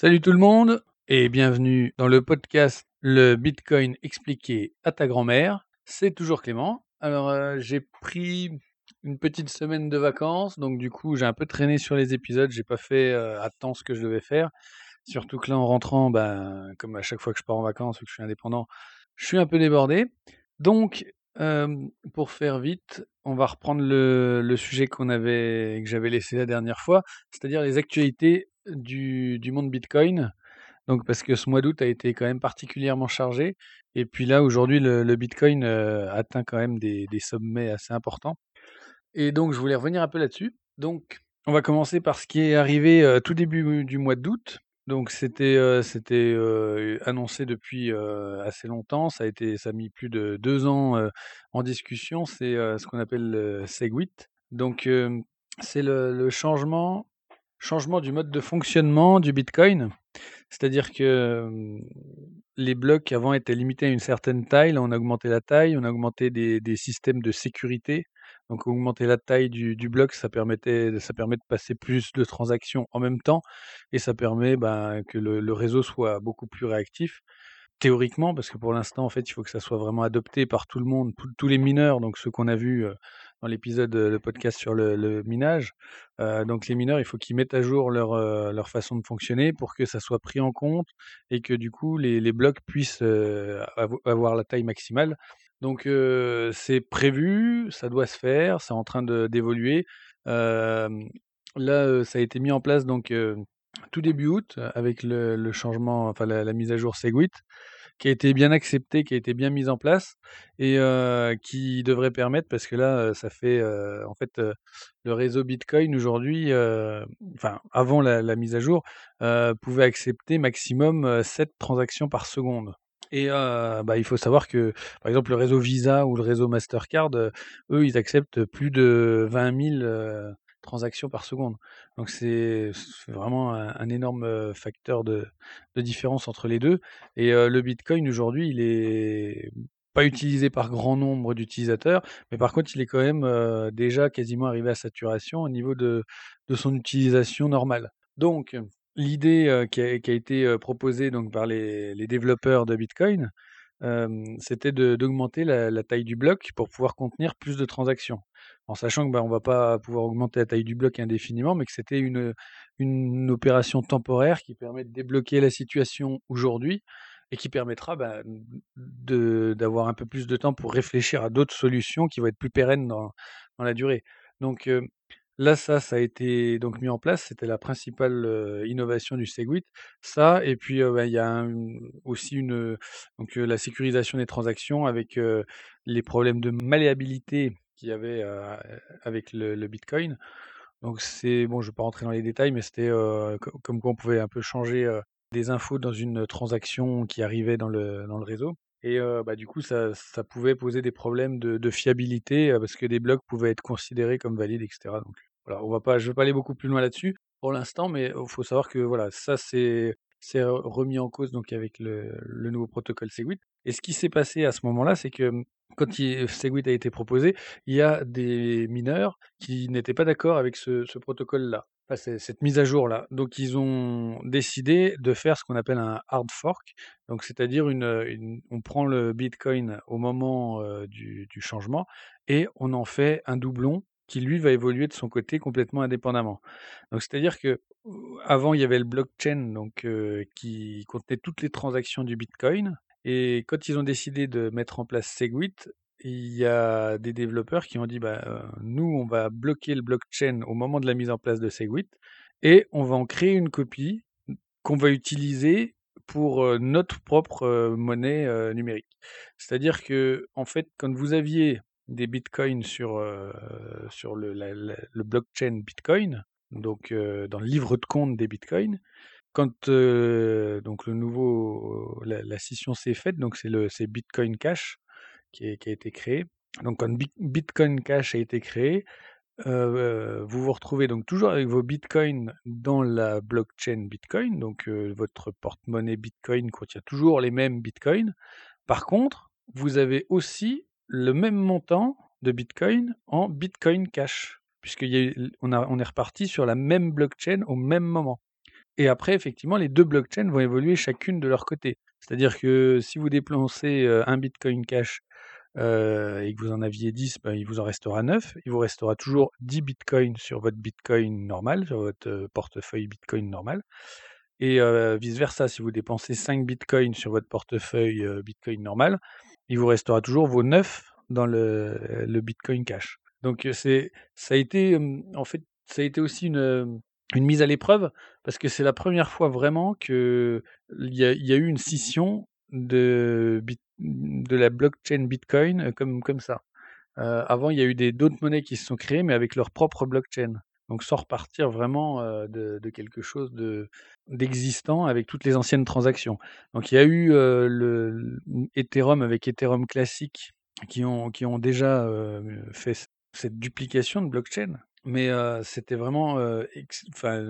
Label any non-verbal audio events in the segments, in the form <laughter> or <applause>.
Salut tout le monde et bienvenue dans le podcast Le Bitcoin expliqué à ta grand-mère. C'est toujours Clément. Alors euh, j'ai pris une petite semaine de vacances, donc du coup j'ai un peu traîné sur les épisodes, j'ai pas fait euh, à temps ce que je devais faire. Surtout que là en rentrant, ben, comme à chaque fois que je pars en vacances ou que je suis indépendant, je suis un peu débordé. Donc euh, pour faire vite, on va reprendre le, le sujet qu'on avait, que j'avais laissé la dernière fois, c'est-à-dire les actualités du, du monde Bitcoin. Donc parce que ce mois d'août a été quand même particulièrement chargé. Et puis là, aujourd'hui, le, le Bitcoin euh, atteint quand même des, des sommets assez importants. Et donc, je voulais revenir un peu là-dessus. Donc, on va commencer par ce qui est arrivé euh, tout début du mois d'août. Donc, c'était euh, annoncé depuis assez longtemps. Ça a été, ça a mis plus de deux ans en discussion. C'est ce qu'on appelle le Segwit. Donc, c'est le, le changement changement du mode de fonctionnement du Bitcoin. C'est-à-dire que les blocs avant étaient limités à une certaine taille. Là, on a augmenté la taille, on a augmenté des, systèmes de sécurité. Donc, augmenter la taille du, bloc, ça permettait, ça permet de passer plus de transactions en même temps et ça permet ben, que le, réseau soit beaucoup plus réactif. Théoriquement, parce que pour l'instant, en fait, il faut que ça soit vraiment adopté par tout le monde, tous les mineurs, donc ceux qu'on a vus euh, dans l'épisode, le podcast sur le, minage. Donc les mineurs, il faut qu'ils mettent à jour leur, façon de fonctionner pour que ça soit pris en compte et que du coup les, blocs puissent avo- avoir la taille maximale. Donc c'est prévu, ça doit se faire, c'est en train d'évoluer. Là, ça a été mis en place donc tout début août avec le, le changement, enfin la, la mise à jour Segwit qui a été bien acceptée, qui a été bien mise en place et euh, qui devrait permettre, parce que là, ça fait euh, en fait euh, le réseau Bitcoin aujourd'hui, enfin avant la, mise à jour, pouvait accepter maximum euh, 7 transactions par seconde. Et euh, bah, il faut savoir que, par exemple, le réseau Visa ou le réseau Mastercard, eux, ils acceptent plus de 20 000 euh, transactions par seconde. Donc c'est vraiment un, énorme euh, facteur de, différence entre les deux. Et euh, le Bitcoin aujourd'hui, il est pas utilisé par grand nombre d'utilisateurs, mais par contre, il est quand même euh, déjà quasiment arrivé à saturation au niveau de, de son utilisation normale. Donc, l'idée qui a, été proposée donc par les, développeurs de Bitcoin, c'était d'augmenter la taille du bloc pour pouvoir contenir plus de transactions. En sachant que bah, on va pas pouvoir augmenter la taille du bloc indéfiniment, mais que c'était une, opération temporaire qui permet de débloquer la situation aujourd'hui et qui permettra bah, d'avoir un peu plus de temps pour réfléchir à d'autres solutions qui vont être plus pérennes dans, la durée. Donc euh, là, ça, ça a été donc mis en place. C'était la principale euh, innovation du Segwit. Et puis euh, bah, il y a aussi une, la sécurisation des transactions avec les problèmes de malléabilité qu'il y avait avec le, Bitcoin. Donc c'est bon, je ne vais pas rentrer dans les détails, mais c'était co- comme quoi on pouvait un peu changer des infos dans une transaction qui arrivait dans le, dans le réseau. Et bah, du coup, ça, ça pouvait poser des problèmes de, fiabilité parce que des blocs pouvaient être considérés comme valides, etc. Donc voilà, on va pas, je ne vais pas aller beaucoup plus loin là-dessus pour l'instant, mais il faut savoir que voilà, ça c'est c'est re- remis en cause donc avec le, le nouveau protocole Segwit. Et ce qui s'est passé à ce moment-là, c'est que quand il- Segwit a été proposé, il y a des mineurs qui n'étaient pas d'accord avec ce, protocole-là, cette mise à jour-là. Donc ils ont décidé de faire ce qu'on appelle un hard fork, donc c'est-à-dire une, une- on prend le Bitcoin au moment euh, du, changement et on en fait un doublon qui lui va évoluer de son côté complètement indépendamment. Donc c'est-à-dire que euh, avant il y avait le blockchain euh, qui contenait toutes les transactions du Bitcoin et quand ils ont décidé de mettre en place Segwit, il y a des développeurs qui ont dit bah, nous, on va bloquer le blockchain au moment de la mise en place de Segwit et on va en créer une copie qu'on va utiliser pour notre propre monnaie numérique. C'est-à-dire que, en fait, quand vous aviez des bitcoins sur, sur le, blockchain Bitcoin, donc dans le livre de compte des bitcoins, quand donc le nouveau la, scission s'est faite, donc c'est le c'est Bitcoin Cash qui, a été créé. Donc quand Bi- Bitcoin Cash a été créé, vous vous retrouvez donc toujours avec vos bitcoins dans la blockchain Bitcoin, donc votre porte-monnaie Bitcoin contient toujours les mêmes bitcoins. Par contre, vous avez aussi le même montant de bitcoin en Bitcoin Cash, puisqu'on on est reparti sur la même blockchain au même moment. Et après, effectivement, les deux blockchains vont évoluer chacune de leur côté. C'est-à-dire que si vous dépensez un Bitcoin Cash et que vous en aviez 10, ben, il vous en restera 9. Il vous restera toujours 10 bitcoins sur votre bitcoin normal, sur votre portefeuille bitcoin normal. Et vice-versa, si vous dépensez 5 bitcoins sur votre portefeuille bitcoin normal, il vous restera toujours vos 9 dans le, le bitcoin cash. Donc ça a été en fait ça a été aussi une, une mise à l'épreuve parce que c'est la première fois vraiment que il y a, y a eu une scission de, la blockchain Bitcoin comme, comme ça. avant, il y a eu d'autres monnaies qui se sont créées, mais avec leur propre blockchain. Donc sans repartir vraiment de, de, quelque chose d'existant avec toutes les anciennes transactions. Donc il y a eu le Ethereum avec Ethereum classique qui ont, qui ont déjà fait cette duplication de blockchain. Mais c'était vraiment, enfin,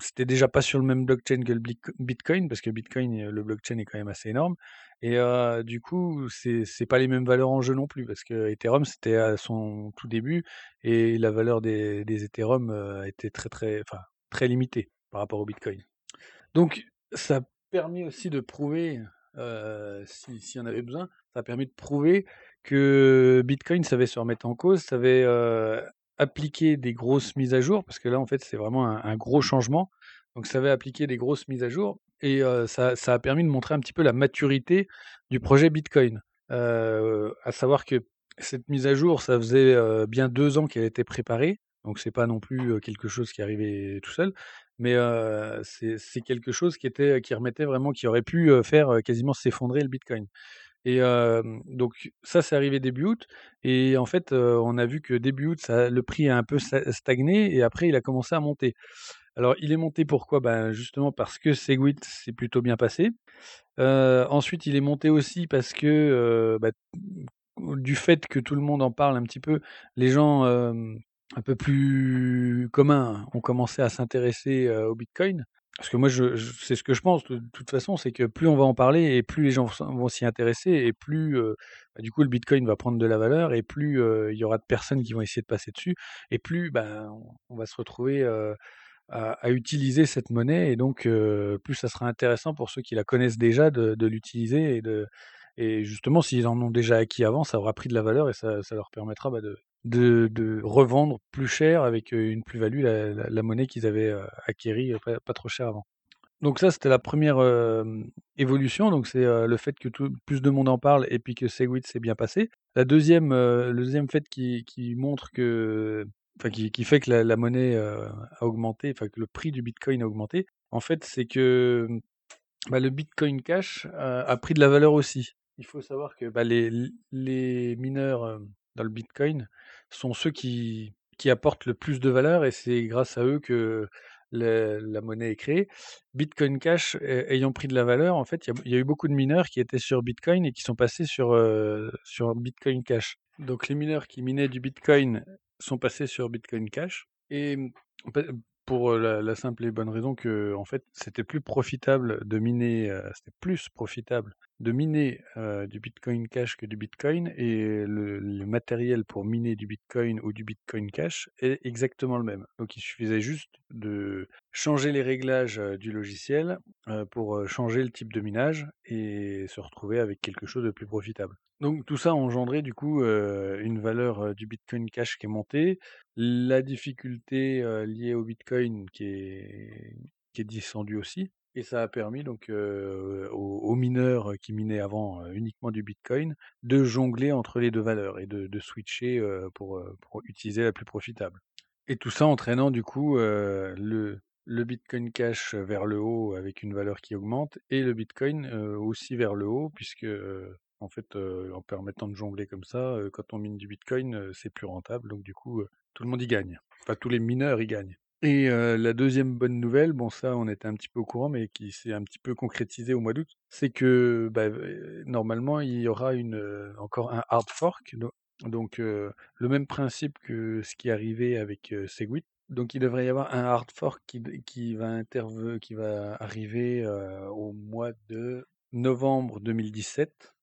c'était déjà pas sur le même blockchain que le Bitcoin, parce que Bitcoin, le blockchain est quand même assez énorme. Et du coup, c'est c'est pas les mêmes valeurs en jeu non plus, parce que Ethereum c'était à son tout début et la valeur des, des Ethereum était très très, enfin, très limitée par rapport au Bitcoin. Donc, ça a permis aussi de prouver, s'il si y en avait besoin, ça a permis de prouver que Bitcoin savait se remettre en cause, savait appliquer des grosses mises à jour, parce que là, en fait, c'est vraiment un, gros changement. Donc, ça avait appliqué des grosses mises à jour et ça, a permis de montrer un petit peu la maturité du projet Bitcoin. à savoir que cette mise à jour, ça faisait bien deux ans qu'elle était préparée. Donc, c'est pas non plus quelque chose qui arrivait tout seul, mais c'est quelque chose qui était, qui remettait vraiment, qui aurait pu faire quasiment s'effondrer le Bitcoin. Et donc ça, c'est arrivé début août. Et en fait, on a vu que début août, le prix a un peu stagné et après, il a commencé à monter. Alors, il est monté pourquoi? Ben, Justement parce que Segwit s'est plutôt bien passé. ensuite, il est monté aussi parce que bah, du fait que tout le monde en parle un petit peu, les gens un peu plus communs ont commencé à s'intéresser au Bitcoin. Parce que moi, je, c'est ce que je pense de, toute façon, c'est que plus on va en parler et plus les gens vont s'y intéresser et plus, bah, du coup, le Bitcoin va prendre de la valeur et plus il y aura de personnes qui vont essayer de passer dessus et plus ben, on va se retrouver à, utiliser cette monnaie et donc plus ça sera intéressant pour ceux qui la connaissent déjà de, l'utiliser et de et justement s'ils en ont déjà acquis avant, ça aura pris de la valeur et ça, ça leur permettra bah, de, de, revendre plus cher avec une plus-value la, monnaie qu'ils avaient acquérie pas, trop cher avant. Donc ça, c'était la première évolution. Donc c'est le fait que plus de monde en parle et puis que Segwit s'est bien passé. La deuxième, le deuxième fait qui, montre que, enfin qui, fait que la, monnaie a augmenté, enfin que le prix du Bitcoin a augmenté. En fait, c'est que bah, le Bitcoin Cash a, pris de la valeur aussi. Il faut savoir que bah, les, les mineurs dans le Bitcoin sont ceux qui, qui apportent le plus de valeur et c'est grâce à eux que la, monnaie est créée. Bitcoin Cash ayant pris de la valeur, en fait, il y, a eu beaucoup de mineurs qui étaient sur Bitcoin et qui sont passés sur, sur Bitcoin Cash. Donc les mineurs qui minaient du Bitcoin sont passés sur Bitcoin Cash. Et pour la, simple et bonne raison que en fait c'était plus profitable de miner, c'était plus profitable de miner du Bitcoin Cash que du Bitcoin et le, matériel pour miner du Bitcoin ou du Bitcoin Cash est exactement le même. Donc il suffisait juste de changer les réglages du logiciel pour changer le type de minage et se retrouver avec quelque chose de plus profitable. Donc tout ça a engendré du coup une valeur du Bitcoin Cash qui est montée, la difficulté liée au Bitcoin qui est, qui est descendue aussi, et ça a permis donc aux, mineurs qui minaient avant uniquement du Bitcoin de jongler entre les deux valeurs et de, switcher pour, utiliser la plus profitable. Et tout ça entraînant du coup le, le Bitcoin Cash vers le haut avec une valeur qui augmente et le Bitcoin aussi vers le haut puisque en fait, en permettant de jongler comme ça, quand on mine du Bitcoin, c'est plus rentable. Donc du coup, tout le monde y gagne. Enfin, tous les mineurs y gagnent. Et la deuxième bonne nouvelle, bon ça on était un petit peu au courant, mais qui s'est un petit peu concrétisé au mois d'août, c'est que bah, normalement il y aura une, encore un hard fork, donc le même principe que ce qui est arrivé avec Segwit. Donc il devrait y avoir un hard fork qui, qui va, qui va arriver au mois de novembre 2017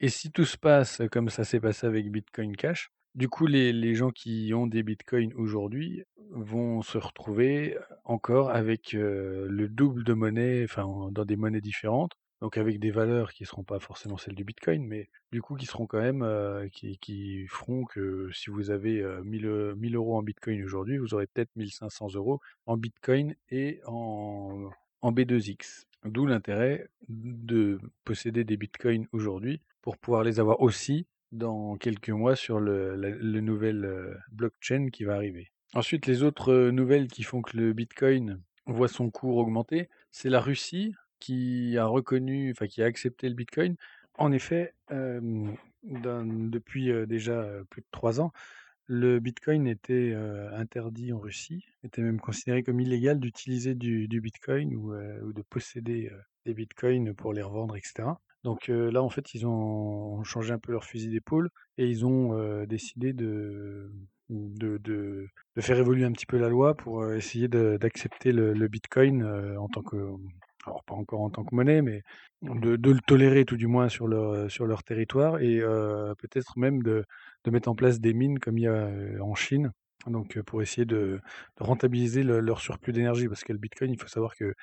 et si tout se passe comme ça s'est passé avec Bitcoin Cash, Du coup, les gens qui ont des bitcoins aujourd'hui vont se retrouver encore avec, le double de monnaie, enfin, en dans des monnaies différentes, donc avec des valeurs qui seront pas forcément celles du bitcoin, mais du coup qui seront quand même, qui feront que si vous avez, heu, 1000, heu, 1000 € en bitcoin aujourd'hui, vous aurez peut-être 1 500 € en bitcoin et en en B2X. D'où l'intérêt de posséder des bitcoins aujourd'hui pour pouvoir les avoir aussi dans quelques mois sur le, la, nouvel euh, blockchain qui va arriver. Ensuite, les autres euh, nouvelles qui font que le Bitcoin voit son cours augmenter, c'est la Russie qui a reconnu, enfin qui a accepté le Bitcoin. En effet, euh, depuis déjà plus de trois ans, le Bitcoin était interdit en Russie, était même considéré comme illégal d'utiliser du, Bitcoin ou, ou, de posséder des Bitcoins pour les revendre, etc. Donc là, en fait, ils ont changé un peu leur fusil d'épaule et ils ont décidé de, de, de, faire évoluer un petit peu la loi pour essayer d'accepter le, Bitcoin en tant que, alors pas encore en tant que monnaie, mais de, le tolérer tout du moins sur leur, sur leur territoire et peut-être même de, mettre en place des mines comme il y a en Chine. Donc pour essayer de, rentabiliser le, leur surplus d'énergie, parce que le Bitcoin, il faut savoir que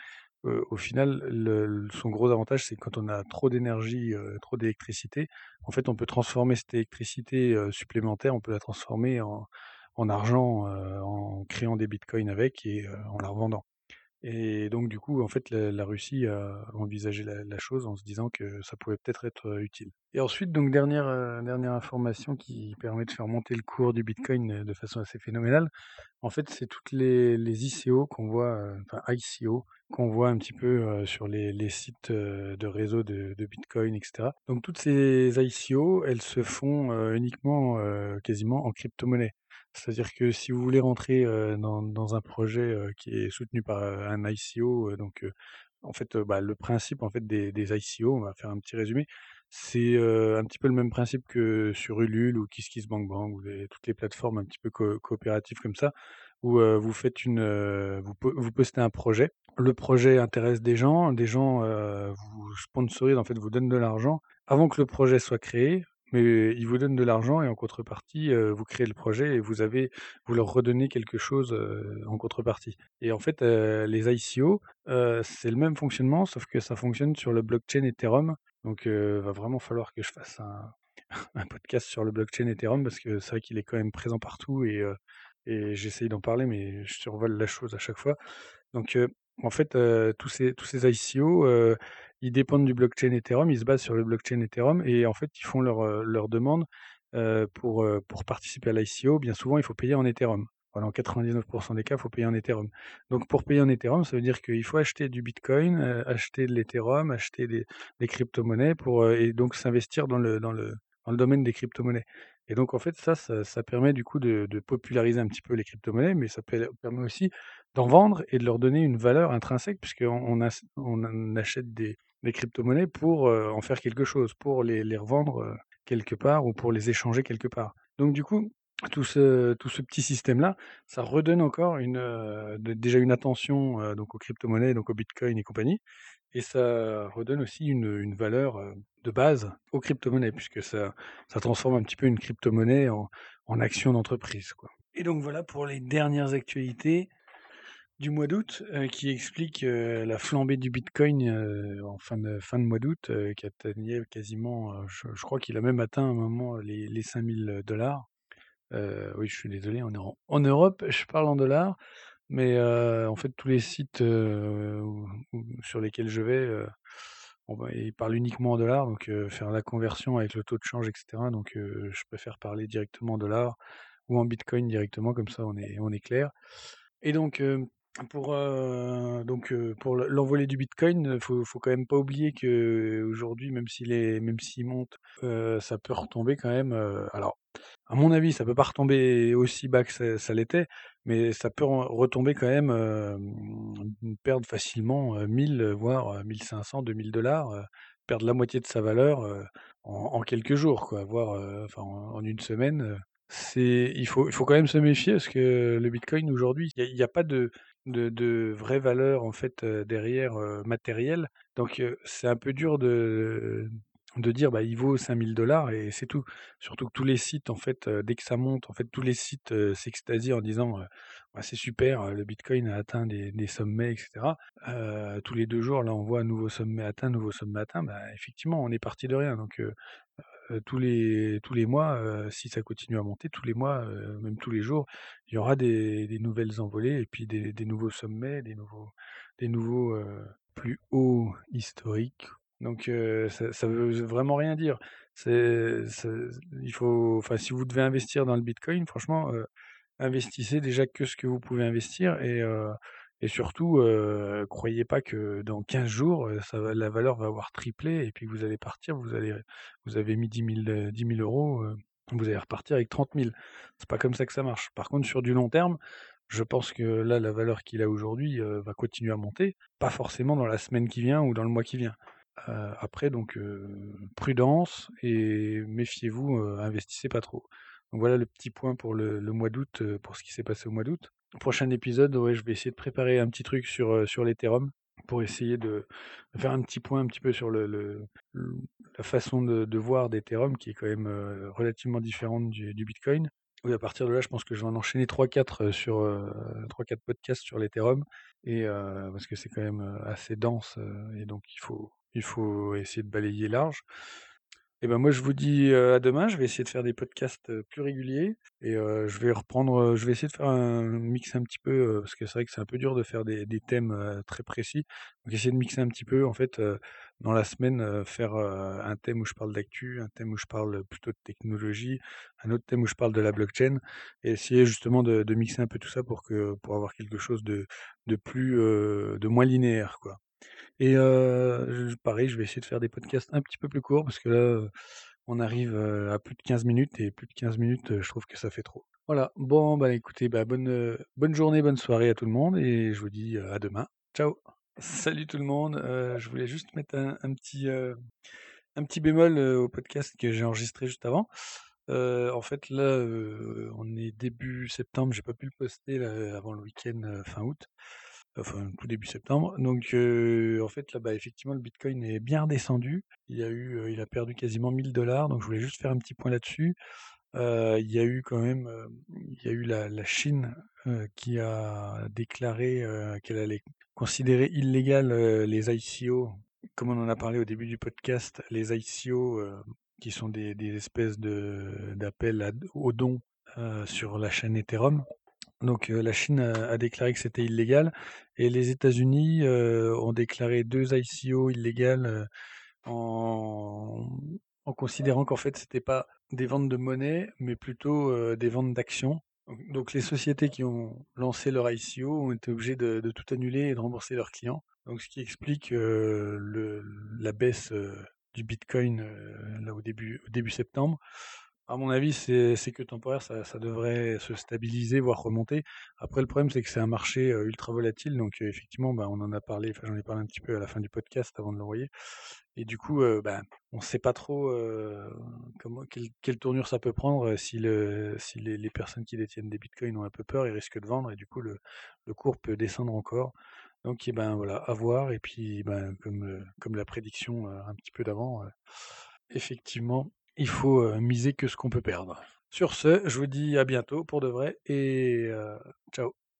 au final, le, son gros avantage, c'est quand on a trop d'énergie, euh, trop d'électricité, en fait, on peut transformer cette électricité euh, supplémentaire, on peut la transformer en, en argent euh, en créant des bitcoins avec et en la revendant. Et donc, du coup, en fait, la, Russie a envisagé la, chose en se disant que ça pouvait peut-être être utile. Et ensuite, donc, dernière, information qui permet de faire monter le cours du Bitcoin de façon assez phénoménale, en fait, c'est toutes les, ICO qu'on voit, enfin ICO, qu'on voit un petit peu sur les, les sites de réseau de, de, Bitcoin, etc. Donc, toutes ces ICO, elles se font uniquement, quasiment en crypto-monnaie. C'est-à-dire que si vous voulez rentrer dans, un projet qui est soutenu par un ICO, donc en fait, bah, le principe en fait des, ICO, on va faire un petit résumé, c'est un petit peu le même principe que sur Ulule ou KissKissBankBank ou toutes les plateformes un petit peu co coopératives comme ça, où vous faites une, vous, vous postez un projet. Le projet intéresse des gens, des gens vous sponsorisent, en fait, vous donnent de l'argent avant que le projet soit créé mais ils vous donnent de l'argent et en contrepartie, vous créez le projet et vous avez, vous leur redonnez quelque chose en contrepartie. Et en fait, les ICO, c'est le même fonctionnement, sauf que ça fonctionne sur le blockchain Ethereum. Donc, il va vraiment falloir que je fasse <laughs> un, podcast sur le blockchain Ethereum parce que c'est vrai qu'il est quand même présent partout et, j'essaye d'en parler, mais je survole la chose à chaque fois. Donc, en fait, tous ces ICO, ils dépendent du blockchain Ethereum, ils se basent sur le blockchain Ethereum et en fait, ils font leur, euh, leur demande euh, pour, euh, pour participer à l'ICO. Bien souvent, il faut payer en Ethereum. Voilà, en 99% des cas, il faut payer en Ethereum. Donc, pour payer en Ethereum, ça veut dire qu'il faut acheter du Bitcoin, acheter de l'Ethereum, acheter des, crypto-monnaies pour, et donc s'investir dans le, dans, le, dans le domaine des crypto-monnaies. Et donc, en fait, ça, ça, permet du coup de, de, populariser un petit peu les crypto-monnaies, mais ça permet aussi d'en vendre et de leur donner une valeur intrinsèque, puisqu'on on, on achète des, les crypto-monnaies pour en faire quelque chose, pour les, revendre quelque part ou pour les échanger quelque part. Donc du coup, tout ce, tout ce petit système-là, ça redonne encore une, de, déjà une attention donc aux crypto-monnaies, donc au Bitcoin et compagnie, et ça redonne aussi une, une valeur de base aux crypto-monnaies, puisque ça, ça transforme un petit peu une crypto-monnaie en, en action d'entreprise. Et donc voilà pour les dernières actualités du mois d'août euh, qui explique euh, la flambée du Bitcoin euh, en fin de, fin de mois d'août qui atteignait quasiment, je, crois qu'il a même atteint un moment les, les 5000 dollars. oui, je suis désolé, on en, Europe, je parle en dollars, mais en fait tous les sites sur lesquels je vais, ils parlent uniquement en dollars, donc faire la conversion avec le taux de change, etc. Donc je préfère parler directement en dollars ou en Bitcoin directement, comme ça on est, on est clair. Et donc, pour, euh, euh, l'envolée du Bitcoin, faut, faut quand même pas oublier que aujourd'hui, même s'il est, monte, euh, ça peut retomber quand même. alors, à mon avis, ça peut pas retomber aussi bas que ça, l'était, mais ça peut retomber quand même, perdre facilement 1000, voire 1500, 2000 dollars, perdre la moitié de sa valeur en, quelques jours, voire en, une semaine. Il faut, il faut quand même se méfier parce que le Bitcoin aujourd'hui, il n'y a, pas de, de, vraies valeurs en fait derrière matérielles. Donc c'est un peu dur de de dire, bah, il vaut 5 000 et c'est tout. Surtout que tous les sites, en fait, dès que ça monte, en fait, tous les sites, s'extasient en disant, «Ouais, c'est super, le bitcoin a atteint des sommets» et cetera. Heu, tous les 2 jours, là, on voit un nouveau sommet atteint, nouveau sommet atteint. Bah, effectivement, on est parti de rien donc tous les tous les mois, si ça continue à monter, tous les mois, même tous les jours, il y aura des nouvelles envolées et puis des nouveaux sommets, des nouveaux des nouveaux, plus hauts historiques. Donc ça ça veut vraiment rien dire. Il faut enfin, si vous devez investir dans le bitcoin, franchement, investissez déjà que ce que vous pouvez investir et et surtout, heu, croyez pas que dans 15 jours, la valeur va avoir triplé et puis vous allez partir, vous avez mis 10 000, heu, 10 000 €, heu, vous allez repartir avec 30 000. C'est pas comme ça que ça marche. Par contre, sur du long terme, je pense que là, la valeur qu'il a aujourd'hui, va continuer à monter, pas forcément dans la semaine qui vient ou dans le mois qui vient. Après donc prudence et méfiez-vous, investissez pas trop. Donc voilà le petit point pour le mois d'août, pour ce qui s'est passé au mois d'août. Prochain épisode, ouais, je vais essayer de préparer un petit truc sur, sur l'Ethereum pour essayer de faire un petit point un petit peu sur le la façon de de voir d'Ethereum qui est quand même, relativement différente du du bitcoin. Oui, à partir de là, je pense que je vais en enchaîner 3-4, heu, sur, heu, 3-4 podcasts sur l'Ethereum et parce que c'est quand même, assez dense, et donc il faut il faut essayer de balayer large. Et ben moi je vous dis, heu, à demain. Je vais essayer de faire des podcasts, heu, plus réguliers et heu, je vais reprendre, je vais essayer de faire un mix un petit peu, parce que c'est vrai que c'est un peu dur de faire des thèmes, très précis. Donc essayer de mixer un petit peu en fait, dans la semaine, faire, un thème où je parle d'actu, un thème où je parle plutôt de technologie, un autre thème où je parle de la blockchain et essayer justement de de mixer un peu tout ça pour que pour avoir quelque chose de de plus, de moins linéaire quoi. Et pareil, je vais essayer de faire des podcasts un petit peu plus courts parce que là, on arrive, à plus de 15 minutes et plus de 15 minutes, je trouve que ça fait trop. Voilà, bon, bah, écoutez, bah, bonne, bonne journée, bonne soirée à tout le monde et je vous dis, à demain. Ciao. Salut tout le monde, je voulais juste mettre un petit, un petit bémol, au podcast que j'ai enregistré juste avant. En fait là, on est début septembre, j'ai pas pu le poster avant le week-end, fin août, enfin tout début septembre. Donc heu, en fait là, bah, effectivement le bitcoin est bien redescendu. Il a eu, heu, il a perdu quasiment 1 000 donc je voulais juste faire un petit point là-dessus. Heu, il y a eu quand même, il y a eu la Chine, qui a déclaré, qu'elle allait considérer illégales, les ICO, comme on en a parlé au début du podcast, les ICO, qui sont des espèces de d'appels aux dons, sur la chaîne Ethereum. Donc la Chine a déclaré que c'était illégal et les États-Unis, ont déclaré 2 ICO illégales, en en considérant qu'en fait c'était pas des ventes de monnaie, mais plutôt, des ventes d'actions. Donc les sociétés qui ont lancé leur ICO ont été obligées de tout annuler et de rembourser leurs clients. Donc ce qui explique, le la baisse, du bitcoin, là au début au début septembre. À mon avis, c'est que temporaire, ça devrait se stabiliser, voire remonter. Après le problème, c'est que c'est un marché, ultra volatile donc effectivement, bah, on en a parlé, enfin j'en ai parlé un petit peu à la fin du podcast avant de l'envoyer et du coup, heu, bah, on sait pas trop, quelle tournure ça peut prendre, si le si les personnes qui détiennent des bitcoins ont un peu peur, ils risquent de vendre et du coup le cours peut descendre encore. Donc et ben, voilà, à voir et puis, ben, comme, la prédiction, un petit peu d'avant, effectivement, il faut, miser que ce qu'on peut perdre. Sur ce, je vous dis à bientôt pour de vrai et ciao.